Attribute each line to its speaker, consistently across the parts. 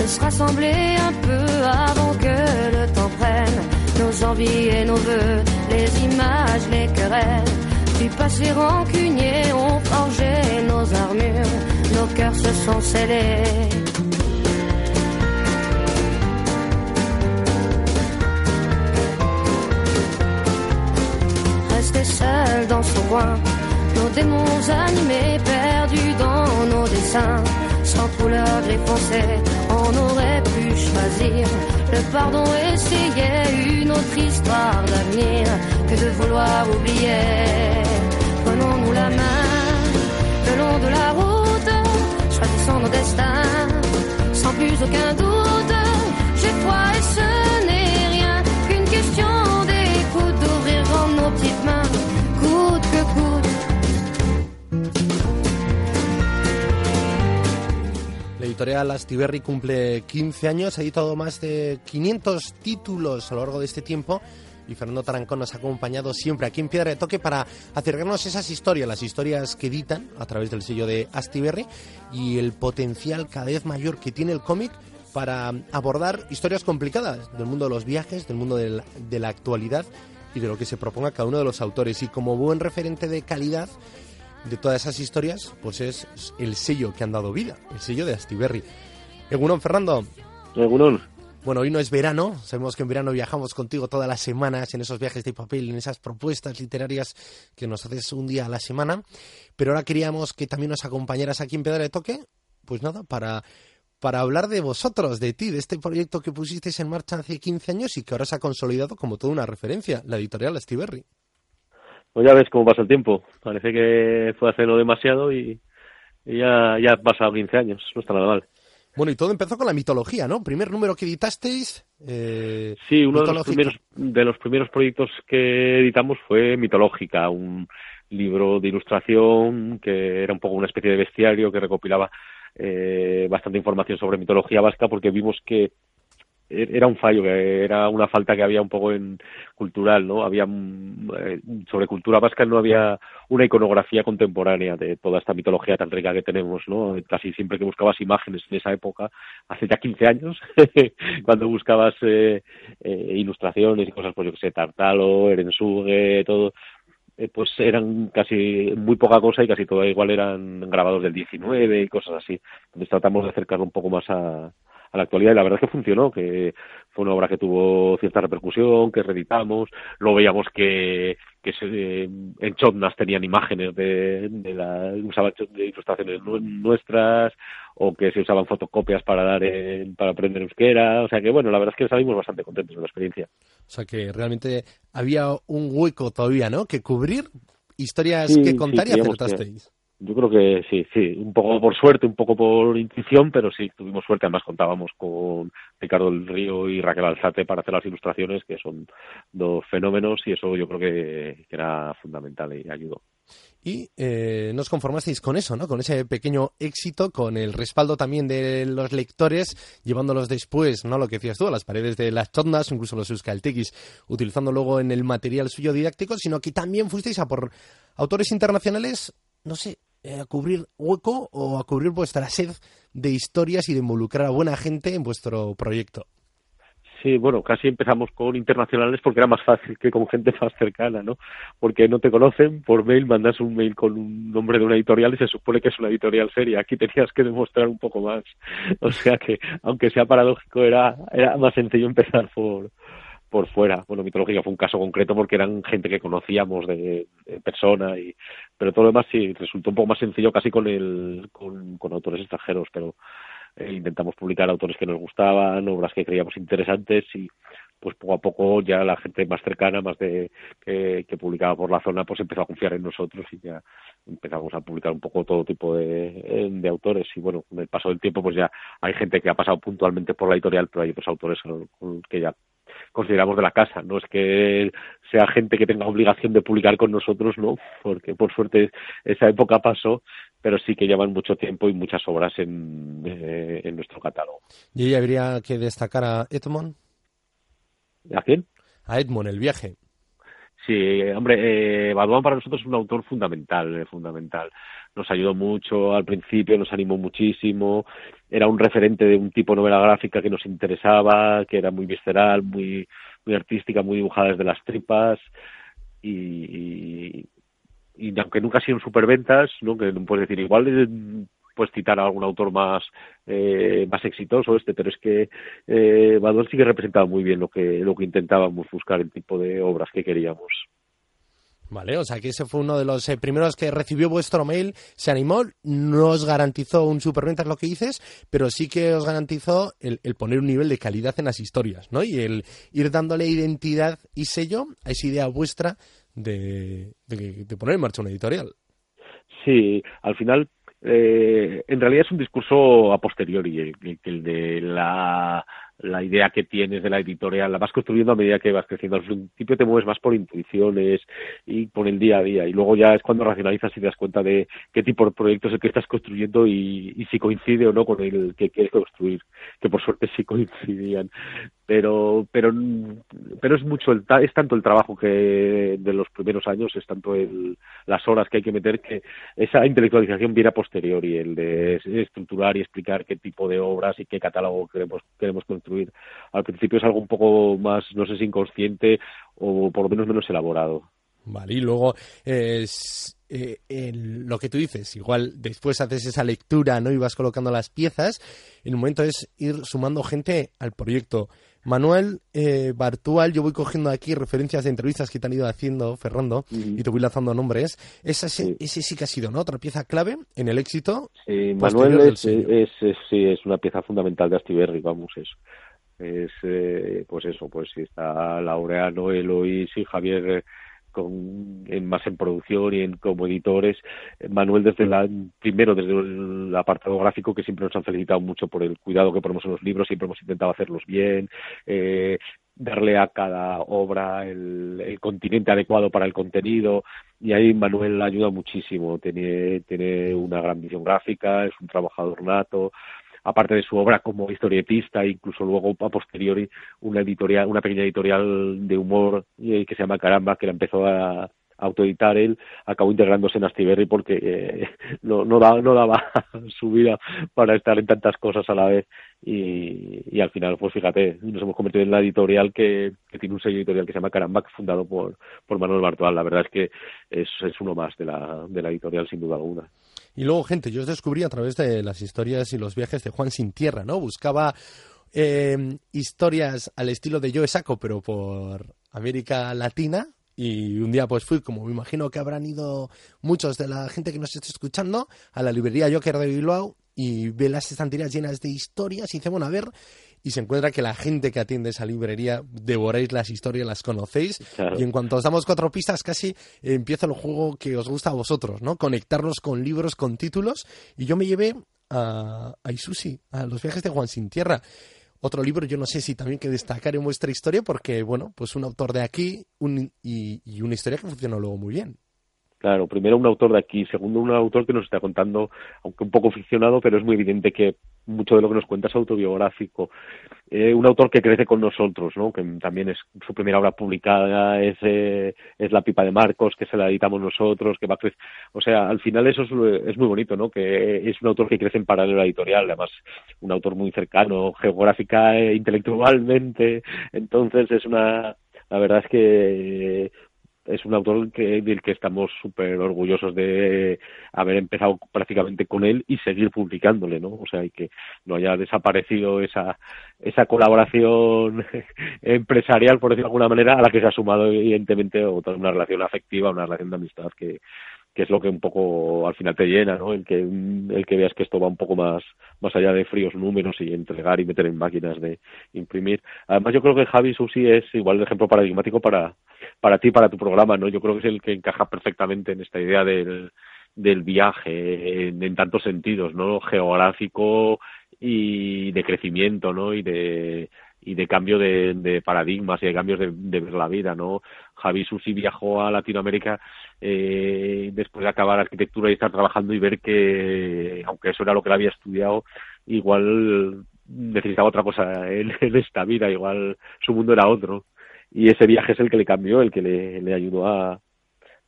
Speaker 1: De se rassembler un peu avant que le temps prenne nos envies et nos voeux, les images, les querelles. Du passé rancunier ont forgé nos armures, nos cœurs se sont scellés. Rester seul dans son coin, nos démons animés, perdus dans nos dessins, sans couleur gris foncé, on aurait pu choisir le pardon, essayer une autre histoire d'avenir que de vouloir oublier. Prenons-nous la main le long de la route, choisissons nos destins, sans plus aucun doute. J'ai foi et ce
Speaker 2: editorial Astiberri cumple 15 años, ha editado más de 500 títulos a lo largo de este tiempo y Fernando Tarancón nos ha acompañado siempre aquí en Piedra de Toque para acercarnos esas historias, las historias que editan a través del sello de Astiberri y el potencial cada vez mayor que tiene el cómic para abordar historias complicadas del mundo de los viajes, del mundo del- de la actualidad y de lo que se proponga cada uno de los autores. Y como buen referente de calidad, de todas esas historias, pues es el sello que han dado vida, el sello de Astiberri. Egunon, Fernando.
Speaker 3: Egunon.
Speaker 2: Bueno, hoy no es verano, sabemos que en verano viajamos contigo todas las semanas en esos viajes de papel, en esas propuestas literarias que nos haces un día a la semana, pero ahora queríamos que también nos acompañaras aquí en Pedra de Toque, pues nada, para, para hablar de vosotros, de ti, de este proyecto que pusisteis en marcha hace 15 años y que ahora se ha consolidado como toda una referencia, la editorial Astiberri.
Speaker 3: Pues ya ves cómo pasa el tiempo. Parece que fue hace no demasiado y, y ya, ya han pasado 15 años. No está nada mal.
Speaker 2: Bueno, y todo empezó con la mitología, ¿no? Primer número que editasteis. eh,
Speaker 3: Sí, uno de los, primeros, de los primeros proyectos que editamos fue Mitológica, un libro de ilustración que era un poco una especie de bestiario que recopilaba eh, bastante información sobre mitología vasca porque vimos que era un fallo, era una falta que había un poco en cultural, ¿no? Había mm, eh, sobre cultura vasca no había una iconografía contemporánea de toda esta mitología tan rica que tenemos, ¿no? Casi siempre que buscabas imágenes de esa época, hace ya 15 años, cuando buscabas eh, eh, ilustraciones y cosas, pues yo que sé, Tartalo, Erensuge, todo, eh, pues eran casi muy poca cosa y casi todo igual eran grabados del 19 y cosas así. Entonces tratamos de acercarlo un poco más a, a la actualidad y la verdad es que funcionó, que fue una obra que tuvo cierta repercusión, que reeditamos, luego veíamos que, que se, eh, en Chotnas tenían imágenes de, de la, usaban de ilustraciones nu- nuestras o que se usaban fotocopias para dar en- para aprender euskera, o sea que bueno, la verdad es que salimos bastante contentos de la experiencia.
Speaker 2: O sea que realmente había un hueco todavía, ¿no? Que cubrir, historias
Speaker 3: Sí,
Speaker 2: que
Speaker 3: sí,
Speaker 2: contar y
Speaker 3: creíamos que-
Speaker 2: acertasteis.
Speaker 3: Yo creo que sí, sí, un poco por suerte, un poco por intuición, pero sí, tuvimos suerte. Además contábamos con Ricardo del Río y Raquel Alzate para hacer las ilustraciones, que son dos fenómenos y eso yo creo que, era fundamental y ayudó.
Speaker 2: Y eh, nos conformasteis con eso, ¿no? Con ese pequeño éxito, con el respaldo también de los lectores, llevándolos después, ¿no? Lo que decías tú, a las paredes de las chondas, incluso los euskaltequis, utilizando luego en el material suyo didáctico, sino que también fuisteis a por autores internacionales, no sé, a cubrir hueco o a cubrir vuestra sed de historias y de involucrar a buena gente en vuestro proyecto.
Speaker 3: Sí, bueno, casi empezamos con internacionales porque era más fácil que con gente más cercana, ¿no? Porque no te conocen, por mail mandas un mail con un nombre de una editorial y se supone que es una editorial seria. Aquí tenías que demostrar un poco más. O sea que, aunque sea paradójico, era, era más sencillo empezar por, por fuera. Bueno, Mitológica fue un caso concreto porque eran gente que conocíamos de, persona, y, pero todo lo demás sí resultó un poco más sencillo casi con, el, con, autores extranjeros, pero eh, intentamos publicar autores que nos gustaban, obras que creíamos interesantes y pues poco a poco ya la gente más cercana, más de que, que publicaba por la zona, pues empezó a confiar en nosotros y ya empezamos a publicar un poco todo tipo de, de autores y bueno, con el paso del tiempo pues ya hay gente que ha pasado puntualmente por la editorial, pero hay otros autores que ya consideramos de la casa. No es que sea gente que tenga obligación de publicar con nosotros, no, porque por suerte esa época pasó, pero sí que llevan mucho tiempo y muchas obras en, eh, en nuestro catálogo.
Speaker 2: ¿Y habría que destacar a Edmond?
Speaker 3: ¿A quién?
Speaker 2: A Edmond, el viaje.
Speaker 3: Sí, hombre, eh, para nosotros es un autor fundamental, eh, fundamental. Nos ayudó mucho al principio, nos animó muchísimo. Era un referente de un tipo de novela gráfica que nos interesaba, que era muy visceral, muy, muy artística, muy dibujada desde las tripas. Y, y, aunque nunca ha sido superventas, ¿no? que no puedes decir igual pues citar a algún autor más eh, más exitoso este pero es que eh, Badol sí que representaba muy bien lo que lo que intentábamos buscar el tipo de obras que queríamos
Speaker 2: Vale, o sea que ese fue uno de los eh, primeros que recibió vuestro mail, se animó, no os garantizó un superventas lo que dices, pero sí que os garantizó el, poner un nivel de calidad en las historias, ¿no? Y el ir dándole identidad y sello a esa idea vuestra de, de poner en marcha una editorial.
Speaker 3: Sí, al final eh, en realidad es un discurso a posteriori, el, el de la la idea que tienes de la editorial la vas construyendo a medida que vas creciendo. Al principio te mueves más por intuiciones y por el día a día y luego ya es cuando racionalizas y te das cuenta de qué tipo de proyecto es el que estás construyendo y, si coincide o no con el que quieres construir, que por suerte sí coincidían. Pero, pero, pero es mucho, el, es tanto el trabajo que de los primeros años, es tanto el, las horas que hay que meter que esa intelectualización viene a posteriori, el de estructurar y explicar qué tipo de obras y qué catálogo queremos, queremos construir al principio es algo un poco más, no sé si inconsciente o por lo menos menos elaborado.
Speaker 2: Vale, y luego es, eh, lo que tú dices, igual después haces esa lectura, ¿no? Y vas colocando las piezas. Un momento es ir sumando gente al proyecto. Manuel eh, Bartual, yo voy cogiendo aquí referencias de entrevistas que te han ido haciendo, Fernando, y te voy lanzando nombres. Esa, sí. Ese sí que ha sido, ¿no? Otra pieza clave en el éxito.
Speaker 3: Sí, Manuel es, es, sí, es una pieza fundamental de Astiberri, vamos, eso es eh, pues eso pues está Laureano Eloís y Javier eh, con en más en producción y en como editores. Manuel desde la primero desde el apartado gráfico que siempre nos han felicitado mucho por el cuidado que ponemos en los libros siempre hemos intentado hacerlos bien eh, darle a cada obra el, el, continente adecuado para el contenido y ahí Manuel ayuda muchísimo. Tiene tiene una gran visión gráfica es un trabajador nato aparte de su obra como historietista, incluso luego a posteriori una editorial, una pequeña editorial de humor eh, que se llama Caramba, que la empezó a, autoeditar él, acabó integrándose en Astiberri porque eh, no, no, daba, no daba su vida para estar en tantas cosas a la vez y, y al final, pues fíjate, nos hemos convertido en la editorial que, que tiene un sello editorial que se llama Caramba, fundado por, por Manuel Bartual. La verdad es que es, es uno más de la, de la editorial sin duda alguna.
Speaker 2: Y luego, gente, yo os descubrí a través de las historias y los viajes de Juan Sin Tierra, ¿no? Buscaba eh, historias al estilo de Joe Saco, pero por América Latina. Y un día pues fui, como me imagino que habrán ido muchos de la gente que nos está escuchando, a la librería Joker de Bilbao y ve las estanterías llenas de historias y dice, bueno, a ver, y se encuentra que la gente que atiende esa librería devoráis las historias, las conocéis y en cuanto os damos cuatro pistas casi empieza el juego que os gusta a vosotros, ¿no? Conectarnos con libros, con títulos y yo me llevé a, a Isusi, a los viajes de Juan Sin Tierra. Otro libro, yo no sé si también que destacar en vuestra historia, porque, bueno, pues un autor de aquí y, y una historia que funcionó luego muy bien.
Speaker 3: Claro, primero un autor de aquí, segundo un autor que nos está contando, aunque un poco ficcionado, pero es muy evidente que mucho de lo que nos cuenta es autobiográfico. Eh, un autor que crece con nosotros, ¿no? que también es su primera obra publicada, es, eh, es La pipa de Marcos, que se la editamos nosotros, que va a crecer. O sea, al final eso es, es muy bonito, ¿no? que es un autor que crece en paralelo a editorial, además un autor muy cercano, geográfica e intelectualmente, entonces es una la verdad es que es un autor que, del que estamos súper orgullosos de haber empezado prácticamente con él y seguir publicándole, ¿no? O sea, y que no haya desaparecido esa, esa colaboración empresarial, por decirlo de alguna manera, a la que se ha sumado evidentemente otra una relación afectiva, una relación de amistad que, que es lo que un poco al final te llena, ¿no? El que el que veas que esto va un poco más más allá de fríos números y entregar y meter en máquinas de imprimir. Además yo creo que Javi Susi es igual el ejemplo paradigmático para para ti para tu programa, ¿no? Yo creo que es el que encaja perfectamente en esta idea del del viaje en, en tantos sentidos, ¿no? Geográfico y de crecimiento, ¿no? Y de y de cambio de, de, paradigmas y de cambios de, ver la vida, ¿no? Javi Susi viajó a Latinoamérica eh, después de acabar arquitectura y estar trabajando y ver que, aunque eso era lo que él había estudiado, igual necesitaba otra cosa en, en esta vida, igual su mundo era otro. Y ese viaje es el que le cambió, el que le, le ayudó a,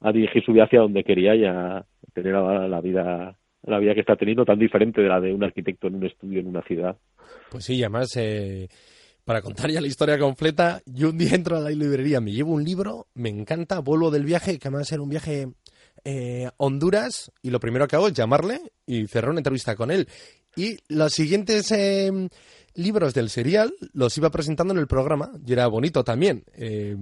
Speaker 3: a dirigir su vida hacia donde quería y a tener la, la vida la vida que está teniendo tan diferente de la de un arquitecto en un estudio en una ciudad.
Speaker 2: Pues sí, además eh, para contar ya la historia completa, yo un día entro a la librería, me llevo un libro, me encanta, vuelvo del viaje, que además era un viaje eh, Honduras, y lo primero que hago es llamarle y cerrar una entrevista con él. Y los siguientes eh, libros del serial los iba presentando en el programa y era bonito también. Eh,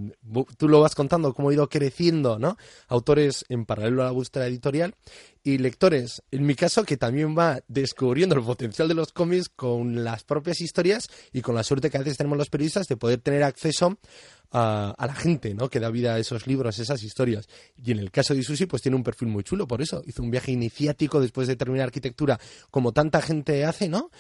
Speaker 2: tú lo vas contando cómo ha ido creciendo, ¿no? Autores en paralelo a la búsqueda editorial y lectores, en mi caso, que también va descubriendo el potencial de los cómics con las propias historias y con la suerte que a veces tenemos los periodistas de poder tener acceso a, la gente, ¿no? Que da vida a esos libros, esas historias. Y en el caso de Isusi, pues tiene un perfil muy chulo, por eso. Hizo un viaje iniciático después de terminar arquitectura, como tanta gente hace, ¿no?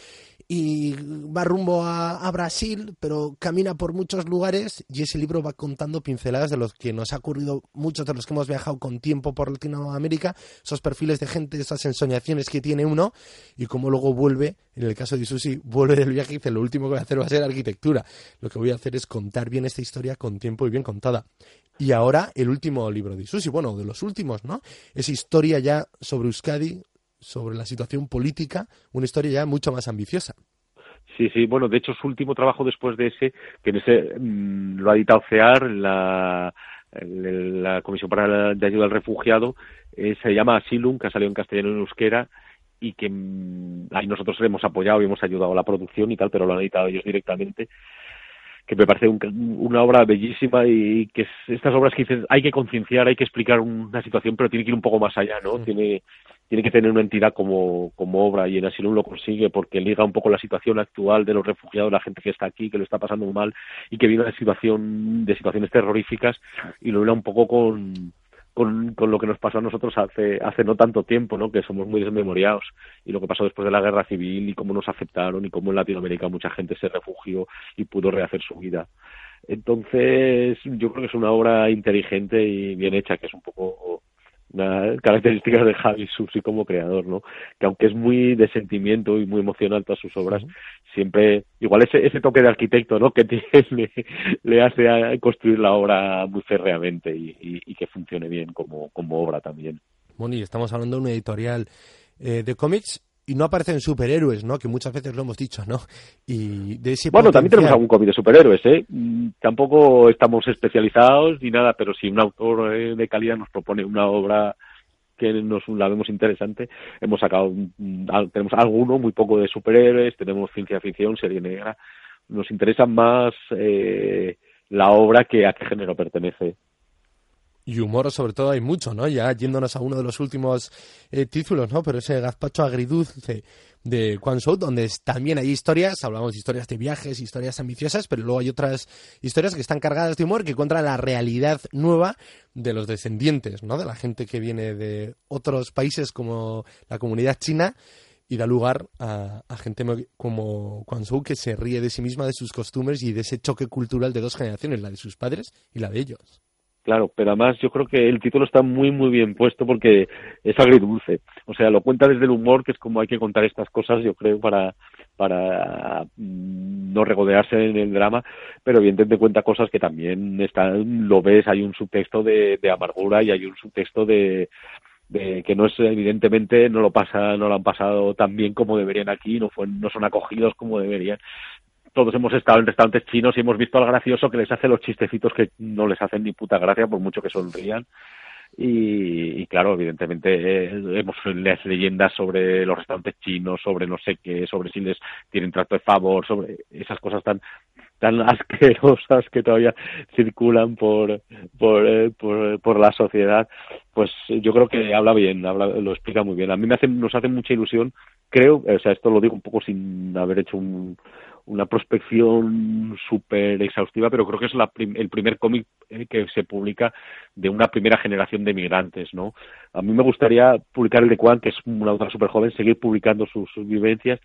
Speaker 2: Y va rumbo a, a, Brasil, pero camina por muchos lugares y ese libro va contando pinceladas de los que nos ha ocurrido muchos de los que hemos viajado con tiempo por Latinoamérica, esos perfiles de gente, esas ensoñaciones que tiene uno y cómo luego vuelve, en el caso de Isusi, vuelve del viaje y dice, lo último que voy a hacer va a ser arquitectura. Lo que voy a hacer es contar bien esta historia con tiempo y bien contada. Y ahora el último libro de Isusi, bueno, de los últimos, ¿no? Es historia ya sobre Euskadi, sobre la situación política, una historia ya mucho más ambiciosa.
Speaker 3: Sí, sí, bueno, de hecho su último trabajo después de ese, que en ese mmm, lo ha editado CEAR, la, la Comisión para de Ayuda al Refugiado, eh, se llama Asylum, que ha salido en castellano en euskera, y que mmm, ahí nosotros hemos apoyado y hemos ayudado a la producción y tal, pero lo han editado ellos directamente que me parece un, una obra bellísima y que es, estas obras que dices hay que concienciar, hay que explicar una situación, pero tiene que ir un poco más allá, ¿no? Sí. Tiene tiene que tener una entidad como, como obra y en Asylum lo consigue porque liga un poco la situación actual de los refugiados, la gente que está aquí, que lo está pasando mal y que vive una situación de situaciones terroríficas y lo liga un poco con, con, con, lo que nos pasó a nosotros hace, hace no tanto tiempo, ¿no? que somos muy desmemoriados, y lo que pasó después de la guerra civil y cómo nos aceptaron y cómo en Latinoamérica mucha gente se refugió y pudo rehacer su vida. Entonces, yo creo que es una obra inteligente y bien hecha, que es un poco una característica de Javi Susi como creador, ¿no? Que aunque es muy de sentimiento y muy emocional todas sus obras. Siempre, igual ese, ese toque de arquitecto, ¿no? Que tiene, le, hace a construir la obra muy férreamente y, y, y, que funcione bien como, como obra también.
Speaker 2: Bueno, y estamos hablando de una editorial eh, de cómics y no aparecen superhéroes, ¿no? Que muchas veces lo hemos dicho, ¿no? Y de ese
Speaker 3: bueno, potencial... también tenemos algún cómic de superhéroes, ¿eh? Tampoco estamos especializados ni nada, pero si un autor eh, de calidad nos propone una obra que nos la vemos interesante, hemos sacado, tenemos alguno, muy poco de superhéroes, tenemos ciencia ficción, serie negra, nos interesa más eh, la obra que a qué género pertenece
Speaker 2: y humor sobre todo hay mucho, ¿no? Ya yéndonos a uno de los últimos eh, títulos, ¿no? Pero ese gazpacho agridulce de Quan Shou, donde también hay historias, hablamos de historias de viajes, historias ambiciosas, pero luego hay otras historias que están cargadas de humor que cuentan la realidad nueva de los descendientes, ¿no? De la gente que viene de otros países como la comunidad china y da lugar a, gente como Quan Shou que se ríe de sí misma, de sus costumbres y de ese choque cultural de dos generaciones, la de sus padres y la de ellos.
Speaker 3: Claro, pero además yo creo que el título está muy muy bien puesto porque es agridulce. O sea, lo cuenta desde el humor, que es como hay que contar estas cosas, yo creo, para para no regodearse en el drama, pero evidentemente cuenta cosas que también están, lo ves, hay un subtexto de, de amargura y hay un subtexto de, de que no es evidentemente no lo pasa no lo han pasado tan bien como deberían aquí no fue, no son acogidos como deberían todos hemos estado en restaurantes chinos y hemos visto al gracioso que les hace los chistecitos que no les hacen ni puta gracia por mucho que sonrían. Y, claro, evidentemente eh, hemos las leyendas sobre los restaurantes chinos, sobre no sé qué, sobre si les tienen trato de favor, sobre esas cosas tan tan asquerosas que todavía circulan por por, eh, por, por la sociedad pues yo creo que habla bien, habla, lo explica muy bien. A mí me hace, nos hace mucha ilusión, creo, o sea, esto lo digo un poco sin haber hecho un, una prospección súper exhaustiva, pero creo que es la el primer cómic eh, que se publica de una primera generación de migrantes, ¿no? A mí me gustaría publicar el de Juan, que es una autora súper joven, seguir publicando sus, vivencias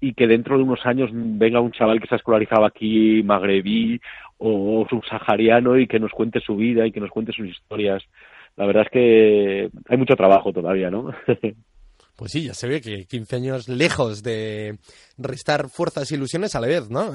Speaker 3: y que dentro de unos años venga un chaval que se ha escolarizado aquí, magrebí o subsahariano, y que nos cuente su vida y que nos cuente sus historias. La verdad es que hay mucho trabajo todavía, ¿no?
Speaker 2: Pues sí, ya se ve que 15 años lejos de restar fuerzas e ilusiones a la vez, ¿no?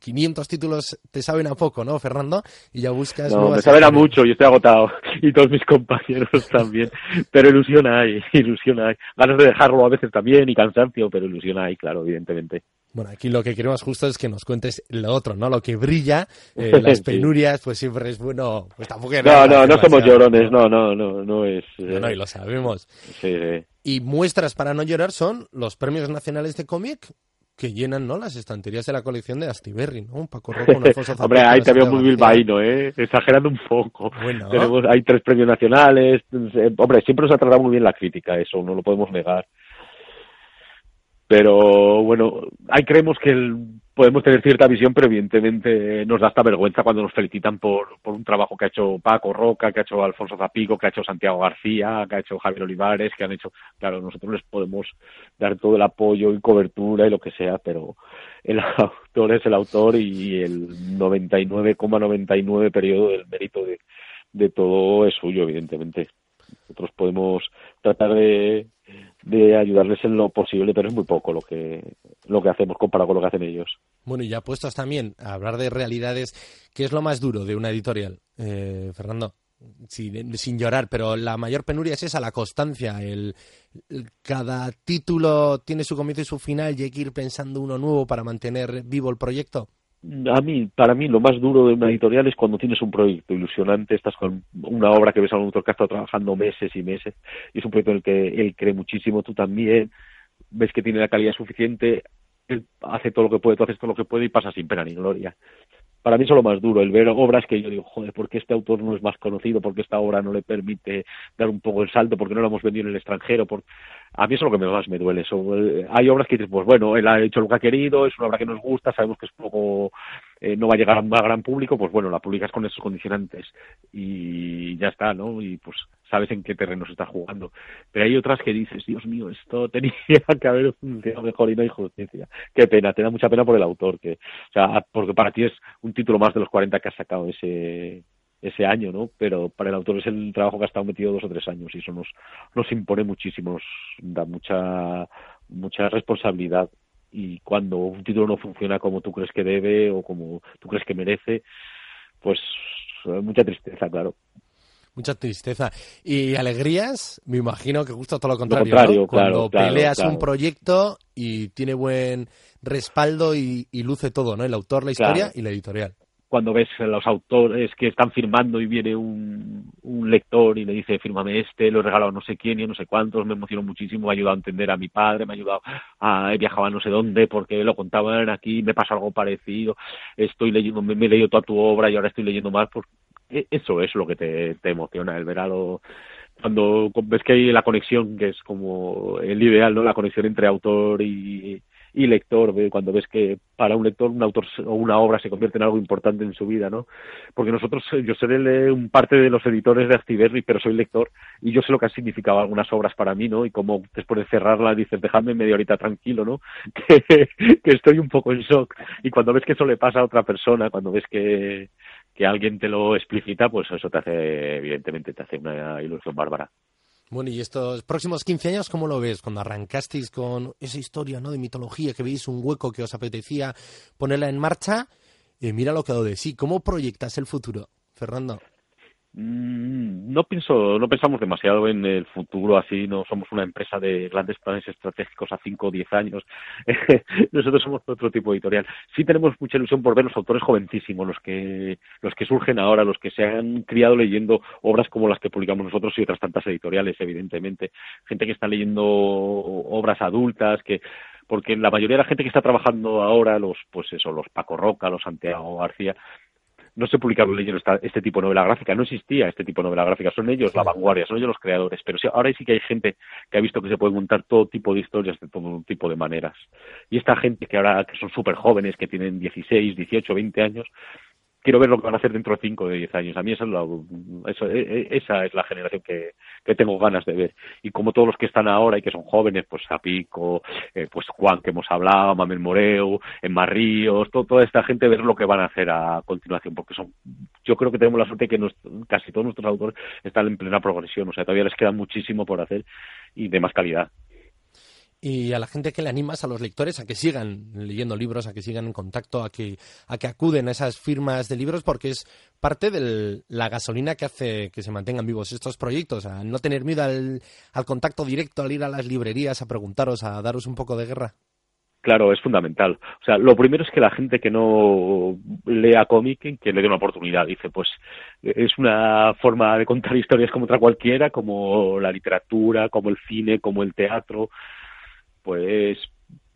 Speaker 2: 500 eh, títulos te saben a poco, ¿no, Fernando? Y ya buscas...
Speaker 3: No, me saben a mucho, y estoy agotado. Y todos mis compañeros también. Pero ilusión hay, ilusión hay. Ganas de dejarlo a veces también y cansancio, pero ilusión hay, claro, evidentemente.
Speaker 2: Bueno, aquí lo que queremos justo es que nos cuentes lo otro, ¿no? Lo que brilla, eh, las penurias, pues siempre es bueno. Pues tampoco
Speaker 3: no, no, no somos llorones, no, no, no, no es.
Speaker 2: No, no, y lo sabemos.
Speaker 3: Sí, sí.
Speaker 2: Y muestras para no llorar son los premios nacionales de cómic que llenan ¿no? las estanterías de la colección de Astiberri, ¿no? Un Paco Rojo, un Alfonso
Speaker 3: Hombre, ahí te veo muy bilbaíno, ¿eh? Exagerando un poco. Bueno. Tenemos, hay tres premios nacionales. Eh, hombre, siempre nos ha tratado muy bien la crítica, eso no lo podemos negar pero bueno, ahí creemos que podemos tener cierta visión, pero evidentemente nos da hasta vergüenza cuando nos felicitan por, por un trabajo que ha hecho Paco Roca, que ha hecho Alfonso Zapico, que ha hecho Santiago García, que ha hecho Javier Olivares, que han hecho, claro, nosotros les podemos dar todo el apoyo y cobertura y lo que sea, pero el autor es el autor y el 99,99 periodo del mérito de, de todo es suyo, evidentemente. Nosotros podemos tratar de de ayudarles en lo posible, pero es muy poco lo que, lo que hacemos comparado con lo que hacen ellos.
Speaker 2: Bueno, y ya puestos también a hablar de realidades, ¿qué es lo más duro de una editorial, eh, Fernando? Sin, llorar, pero la mayor penuria es esa, la constancia. El, cada título tiene su comienzo y su final y hay que ir pensando uno nuevo para mantener vivo el proyecto
Speaker 3: a mí, para mí, lo más duro de una editorial es cuando tienes un proyecto ilusionante, estás con una obra que ves a un autor que ha estado trabajando meses y meses, y es un proyecto en el que él cree muchísimo, tú también, ves que tiene la calidad suficiente, él hace todo lo que puede, tú haces todo lo que puede y pasa sin pena ni gloria. Para mí es lo más duro, el ver obras que yo digo, joder, ¿por qué este autor no es más conocido? ¿Por qué esta obra no le permite dar un poco el salto? ¿Por qué no la hemos vendido en el extranjero? Por a mí eso es lo que más me duele. Eh, hay obras que dices, pues bueno, él ha hecho lo que ha querido, es una obra que nos gusta, sabemos que es poco, eh, no va a llegar a un gran público, pues bueno, la publicas con esos condicionantes y ya está, ¿no? Y pues sabes en qué terreno se está jugando. Pero hay otras que dices, Dios mío, esto tenía que haber funcionado mejor y no hay justicia. Qué pena, te da mucha pena por el autor, que, o sea, porque para ti es un título más de los 40 que has sacado ese ese año, ¿no? Pero para el autor es el trabajo que ha estado metido dos o tres años y eso nos, nos impone muchísimo, nos da mucha, mucha responsabilidad y cuando un título no funciona como tú crees que debe o como tú crees que merece, pues mucha tristeza, claro.
Speaker 2: Mucha tristeza. ¿Y alegrías? Me imagino que justo todo lo contrario. Cuando peleas un proyecto y tiene buen respaldo y, luce todo, ¿no? El autor, la historia y la editorial
Speaker 3: cuando ves los autores que están firmando y viene un, un lector y le dice fírmame este, lo he regalado a no sé quién y a no sé cuántos, me emocionó muchísimo, me ha ayudado a entender a mi padre, me ha ayudado a he viajado a no sé dónde porque lo contaban aquí, me pasa algo parecido, estoy leyendo, me, he leído toda tu obra y ahora estoy leyendo más, pues eso es lo que te, te emociona, el verano cuando ves que hay la conexión que es como el ideal, ¿no? La conexión entre autor y, y lector, cuando ves que para un lector un autor o una obra se convierte en algo importante en su vida, ¿no? Porque nosotros, yo seré un parte de los editores de Astiberri, pero soy lector y yo sé lo que han significado algunas obras para mí, ¿no? Y como después de cerrarla dices, dejadme media horita tranquilo, ¿no? que estoy un poco en shock. Y cuando ves que eso le pasa a otra persona, cuando ves que, que alguien te lo explicita, pues eso te hace, evidentemente, te hace una ilusión bárbara.
Speaker 2: Bueno, y estos próximos 15 años, ¿cómo lo ves? Cuando arrancasteis con esa historia ¿no? de mitología, que veis un hueco que os apetecía ponerla en marcha, eh, mira lo que ha dado de sí. ¿Cómo proyectas el futuro, Fernando?
Speaker 3: Mm, no pienso, no pensamos demasiado en el futuro así, no somos una empresa de grandes planes estratégicos a 5 o 10 años. Nosotros somos otro tipo editorial. Sí tenemos mucha ilusión por ver los autores jovencísimos, los que, los que surgen ahora, los que se han criado leyendo obras como las que publicamos nosotros y otras tantas editoriales, evidentemente. Gente que está leyendo obras adultas, que porque la mayoría de la gente que está trabajando ahora, los, pues eso, los Paco Roca, los Santiago García, no se publicaron leyendo este tipo de novela gráfica, no existía este tipo de novela gráfica, son ellos la vanguardia, son ellos los creadores, pero sí, ahora sí que hay gente que ha visto que se puede montar todo tipo de historias de todo tipo de maneras. Y esta gente que ahora que son súper jóvenes, que tienen 16, 18, 20 años, quiero ver lo que van a hacer dentro de 5 o de 10 años. A mí esa es la, e, e, esa es la generación que, tengo ganas de ver. Y como todos los que están ahora y que son jóvenes, pues Apico, eh, pues Juan que hemos hablado, Mamel Moreu, Emma Ríos, toda esta gente, ver lo que van a hacer a continuación, porque son, yo creo que tenemos la suerte que casi todos nuestros autores están en plena progresión, o sea, todavía les queda muchísimo por hacer y de más calidad
Speaker 2: y a la gente que le animas, a los lectores, a que sigan leyendo libros, a que sigan en contacto, a que, a que acuden a esas firmas de libros, porque es parte de la gasolina que hace que se mantengan vivos estos proyectos, a no tener miedo al, al contacto directo, al ir a las librerías, a preguntaros, a daros un poco de guerra.
Speaker 3: Claro, es fundamental. O sea, lo primero es que la gente que no lea cómic, que le dé una oportunidad. Dice, pues es una forma de contar historias como otra cualquiera, como la literatura, como el cine, como el teatro pues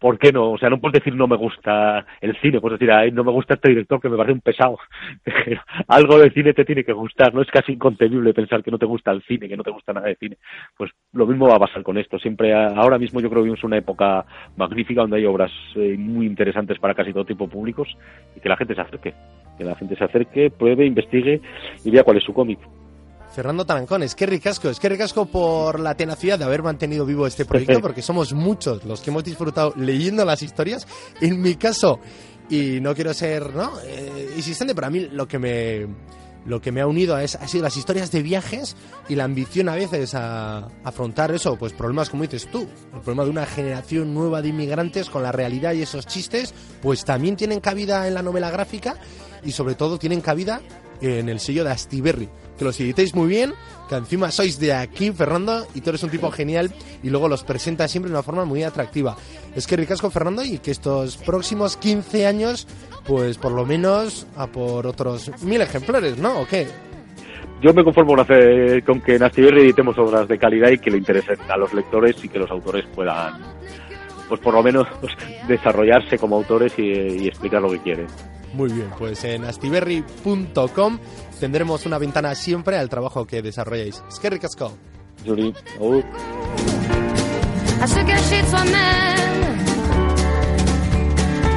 Speaker 3: ¿por qué no? O sea, no puedes decir no me gusta el cine, puedes decir, ay, no me gusta este director que me parece un pesado. Algo de cine te tiene que gustar, no es casi inconcebible pensar que no te gusta el cine, que no te gusta nada de cine. Pues lo mismo va a pasar con esto. Siempre, ahora mismo yo creo que vivimos una época magnífica donde hay obras eh, muy interesantes para casi todo tipo de públicos y que la gente se acerque. Que la gente se acerque, pruebe, investigue y vea cuál es su cómic.
Speaker 2: Fernando Tarancón, es que ricasco, es que ricasco por la tenacidad de haber mantenido vivo este proyecto, porque somos muchos los que hemos disfrutado leyendo las historias. En mi caso, y no quiero ser ¿no? Eh, insistente, pero a mí lo que me lo que me ha unido es, ha sido las historias de viajes y la ambición a veces a, afrontar eso, pues problemas como dices tú, el problema de una generación nueva de inmigrantes con la realidad y esos chistes, pues también tienen cabida en la novela gráfica y sobre todo tienen cabida en el sello de Astiberri. Que los editéis muy bien, que encima sois de aquí, Fernando, y tú eres un tipo genial y luego los presentas siempre de una forma muy atractiva. Es que ricasco, Fernando, y que estos próximos 15 años, pues por lo menos a por otros mil ejemplares, ¿no? ¿O qué?
Speaker 3: Yo me conformo con, hacer, con que en Astiberri editemos obras de calidad y que le interesen a los lectores y que los autores puedan pues por lo menos pues, desarrollarse como autores y explicar lo que quieren.
Speaker 2: Muy bien, pues en astiberri.com tendremos una ventana siempre al trabajo que desarrolláis. Es que ricasco.
Speaker 3: Yuri.
Speaker 1: À se cacher de soi-même,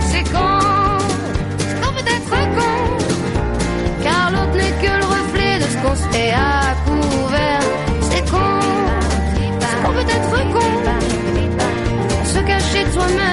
Speaker 1: c'est con, c'est con peut-être con, car l'autre n'est que le reflet de ce qu'on se fait à couvert. C'est con, c'est con peut-être con, à se cacher de soi-même.